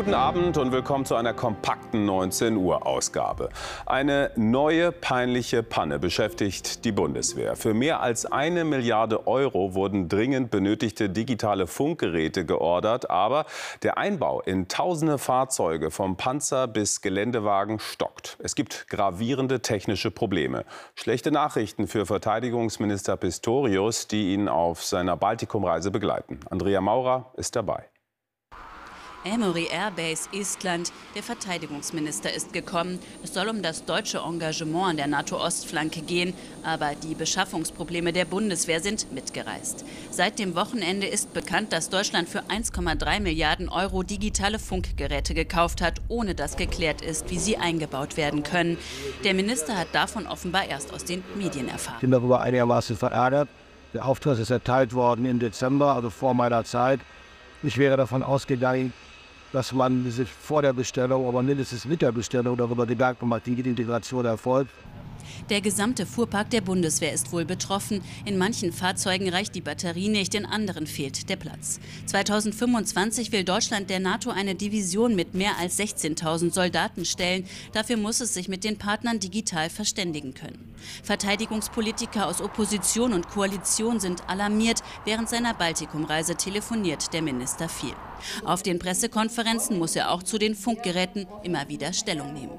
Guten Abend und willkommen zu einer kompakten 19 Uhr Ausgabe. Eine neue peinliche Panne beschäftigt die Bundeswehr. Für mehr als eine Milliarde Euro wurden dringend benötigte digitale Funkgeräte geordert, aber der Einbau in tausende Fahrzeuge vom Panzer bis Geländewagen stockt. Es gibt gravierende technische Probleme. Schlechte Nachrichten für Verteidigungsminister Pistorius, die ihn auf seiner Baltikumreise begleiten. Andrea Maurer ist dabei. Amory Airbase Estland. Der Verteidigungsminister ist gekommen. Es soll um das deutsche Engagement an der NATO-Ostflanke gehen. Aber die Beschaffungsprobleme der Bundeswehr sind mitgereist. Seit dem Wochenende ist bekannt, dass Deutschland für 1,3 Milliarden Euro digitale Funkgeräte gekauft hat, ohne dass geklärt ist, wie sie eingebaut werden können. Der Minister hat davon offenbar erst aus den Medien erfahren. Ich bin darüber einigermaßen verärgert. Der Auftrag ist erteilt worden im Dezember, also vor meiner Zeit. Ich wäre davon ausgegangen, dass man sich vor der Bestellung, aber mindestens mit der Bestellung darüber Gedanken macht, wie die Integration erfolgt. Der gesamte Fuhrpark der Bundeswehr ist wohl betroffen. In manchen Fahrzeugen reicht die Batterie nicht, in anderen fehlt der Platz. 2025 will Deutschland der NATO eine Division mit mehr als 16.000 Soldaten stellen. Dafür muss es sich mit den Partnern digital verständigen können. Verteidigungspolitiker aus Opposition und Koalition sind alarmiert. Während seiner Baltikumreise telefoniert der Minister viel. Auf den Pressekonferenzen muss er auch zu den Funkgeräten immer wieder Stellung nehmen.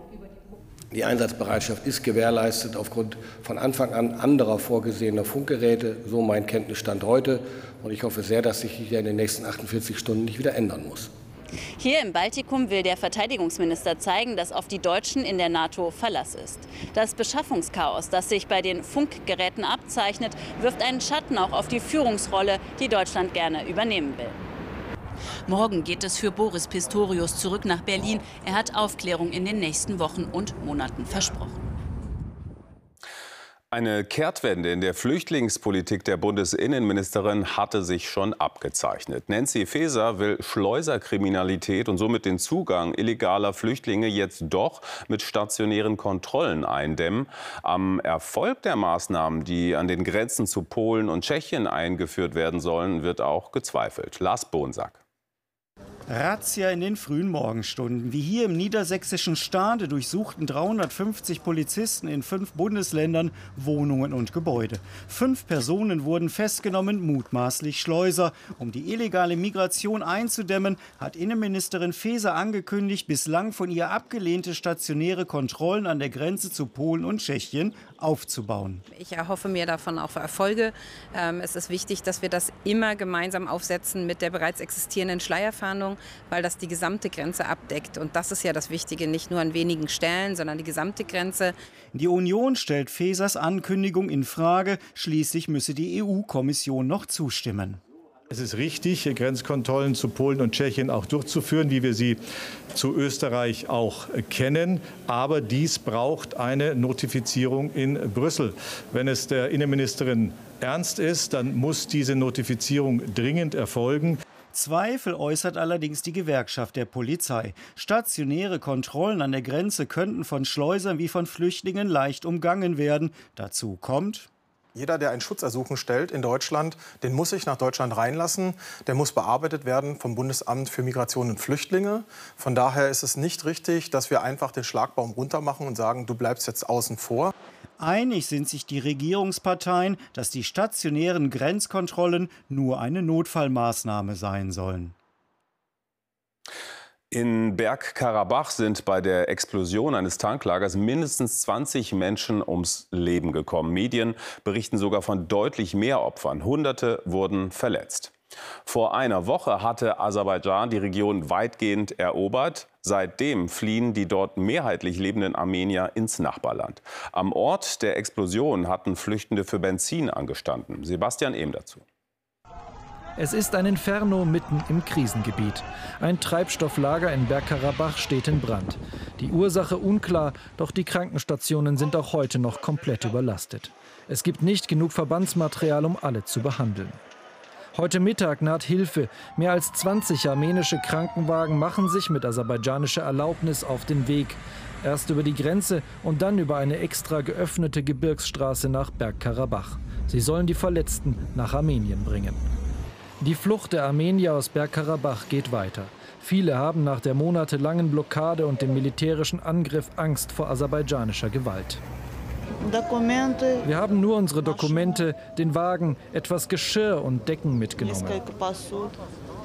Die Einsatzbereitschaft ist gewährleistet aufgrund von Anfang an anderer vorgesehener Funkgeräte, so mein Kenntnisstand heute. Und ich hoffe sehr, dass sich hier in den nächsten 48 Stunden nicht wieder ändern muss. Hier im Baltikum will der Verteidigungsminister zeigen, dass auf die Deutschen in der NATO Verlass ist. Das Beschaffungschaos, das sich bei den Funkgeräten abzeichnet, wirft einen Schatten auch auf die Führungsrolle, die Deutschland gerne übernehmen will. Morgen geht es für Boris Pistorius zurück nach Berlin. Er hat Aufklärung in den nächsten Wochen und Monaten versprochen. Eine Kehrtwende in der Flüchtlingspolitik der Bundesinnenministerin hatte sich schon abgezeichnet. Nancy Faeser will Schleuserkriminalität und somit den Zugang illegaler Flüchtlinge jetzt doch mit stationären Kontrollen eindämmen. Am Erfolg der Maßnahmen, die an den Grenzen zu Polen und Tschechien eingeführt werden sollen, wird auch gezweifelt. Lars Bonsack. Razzia in den frühen Morgenstunden. Wie hier im niedersächsischen Stade durchsuchten 350 Polizisten in fünf Bundesländern Wohnungen und Gebäude. Fünf Personen wurden festgenommen, mutmaßlich Schleuser. Um die illegale Migration einzudämmen, hat Innenministerin Faeser angekündigt, bislang von ihr abgelehnte stationäre Kontrollen an der Grenze zu Polen und Tschechien aufzubauen. Ich erhoffe mir davon auch Erfolge. Ähm, es ist wichtig, dass wir das immer gemeinsam aufsetzen mit der bereits existierenden Schleierfahndung weil das die gesamte Grenze abdeckt. Und das ist ja das Wichtige, nicht nur an wenigen Stellen, sondern die gesamte Grenze. Die Union stellt Fesers Ankündigung in Frage. Schließlich müsse die EU-Kommission noch zustimmen. Es ist richtig, Grenzkontrollen zu Polen und Tschechien auch durchzuführen, wie wir sie zu Österreich auch kennen. Aber dies braucht eine Notifizierung in Brüssel. Wenn es der Innenministerin ernst ist, dann muss diese Notifizierung dringend erfolgen. Zweifel äußert allerdings die Gewerkschaft der Polizei. Stationäre Kontrollen an der Grenze könnten von Schleusern wie von Flüchtlingen leicht umgangen werden. Dazu kommt, jeder, der ein Schutzersuchen stellt in Deutschland, den muss ich nach Deutschland reinlassen. Der muss bearbeitet werden vom Bundesamt für Migration und Flüchtlinge. Von daher ist es nicht richtig, dass wir einfach den Schlagbaum runtermachen und sagen, du bleibst jetzt außen vor. Einig sind sich die Regierungsparteien, dass die stationären Grenzkontrollen nur eine Notfallmaßnahme sein sollen. In Bergkarabach sind bei der Explosion eines Tanklagers mindestens 20 Menschen ums Leben gekommen. Medien berichten sogar von deutlich mehr Opfern. Hunderte wurden verletzt. Vor einer Woche hatte Aserbaidschan die Region weitgehend erobert. Seitdem fliehen die dort mehrheitlich lebenden Armenier ins Nachbarland. Am Ort der Explosion hatten Flüchtende für Benzin angestanden. Sebastian Ehm dazu. Es ist ein Inferno mitten im Krisengebiet. Ein Treibstofflager in Bergkarabach steht in Brand. Die Ursache unklar, doch die Krankenstationen sind auch heute noch komplett überlastet. Es gibt nicht genug Verbandsmaterial, um alle zu behandeln. Heute Mittag naht Hilfe. Mehr als 20 armenische Krankenwagen machen sich mit aserbaidschanischer Erlaubnis auf den Weg. Erst über die Grenze und dann über eine extra geöffnete Gebirgsstraße nach Bergkarabach. Sie sollen die Verletzten nach Armenien bringen. Die Flucht der Armenier aus Bergkarabach geht weiter. Viele haben nach der monatelangen Blockade und dem militärischen Angriff Angst vor aserbaidschanischer Gewalt. Wir haben nur unsere Dokumente, den Wagen, etwas Geschirr und Decken mitgenommen.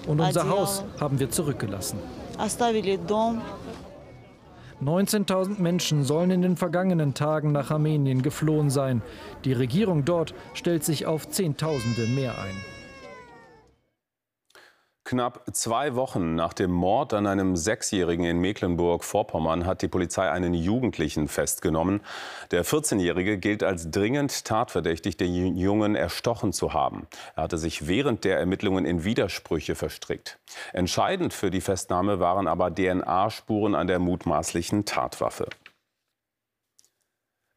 Und unser Haus haben wir zurückgelassen. 19.000 Menschen sollen in den vergangenen Tagen nach Armenien geflohen sein. Die Regierung dort stellt sich auf Zehntausende mehr ein. Knapp zwei Wochen nach dem Mord an einem Sechsjährigen in Mecklenburg-Vorpommern hat die Polizei einen Jugendlichen festgenommen. Der 14-Jährige gilt als dringend tatverdächtig, den Jungen erstochen zu haben. Er hatte sich während der Ermittlungen in Widersprüche verstrickt. Entscheidend für die Festnahme waren aber DNA-Spuren an der mutmaßlichen Tatwaffe.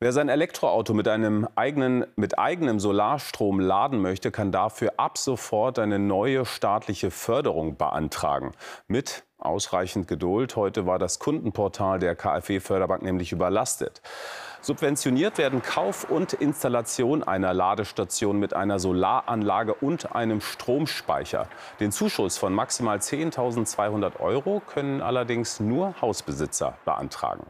Wer sein Elektroauto mit, einem eigenen, mit eigenem Solarstrom laden möchte, kann dafür ab sofort eine neue staatliche Förderung beantragen. Mit ausreichend Geduld. Heute war das Kundenportal der KfW-Förderbank nämlich überlastet. Subventioniert werden Kauf und Installation einer Ladestation mit einer Solaranlage und einem Stromspeicher. Den Zuschuss von maximal 10.200 Euro können allerdings nur Hausbesitzer beantragen.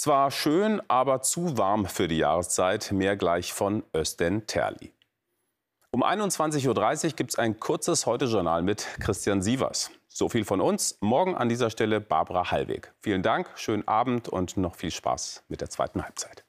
Zwar schön, aber zu warm für die Jahreszeit. Mehr gleich von Östen Terli. Um 21.30 Uhr gibt es ein kurzes Heute-Journal mit Christian Sievers. So viel von uns. Morgen an dieser Stelle Barbara Hallweg. Vielen Dank, schönen Abend und noch viel Spaß mit der zweiten Halbzeit.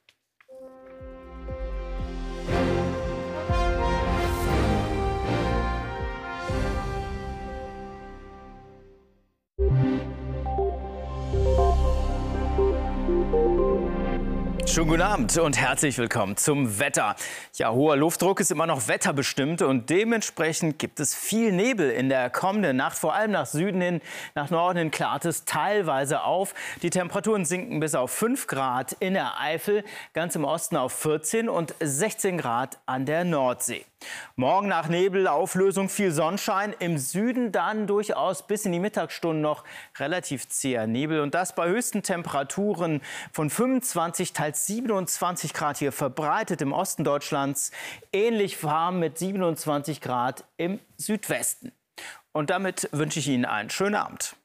Schönen guten Abend und herzlich willkommen zum Wetter. Ja, hoher Luftdruck ist immer noch wetterbestimmt und dementsprechend gibt es viel Nebel in der kommenden Nacht. Vor allem nach Süden hin, nach Norden hin klart es teilweise auf. Die Temperaturen sinken bis auf 5 Grad in der Eifel, ganz im Osten auf 14 und 16 Grad an der Nordsee. Morgen nach Nebelauflösung viel Sonnenschein, im Süden dann durchaus bis in die Mittagsstunden noch relativ zäher Nebel und das bei höchsten Temperaturen von 25, teils 27 Grad hier verbreitet im Osten Deutschlands, ähnlich warm mit 27 Grad im Südwesten. Und damit wünsche ich Ihnen einen schönen Abend.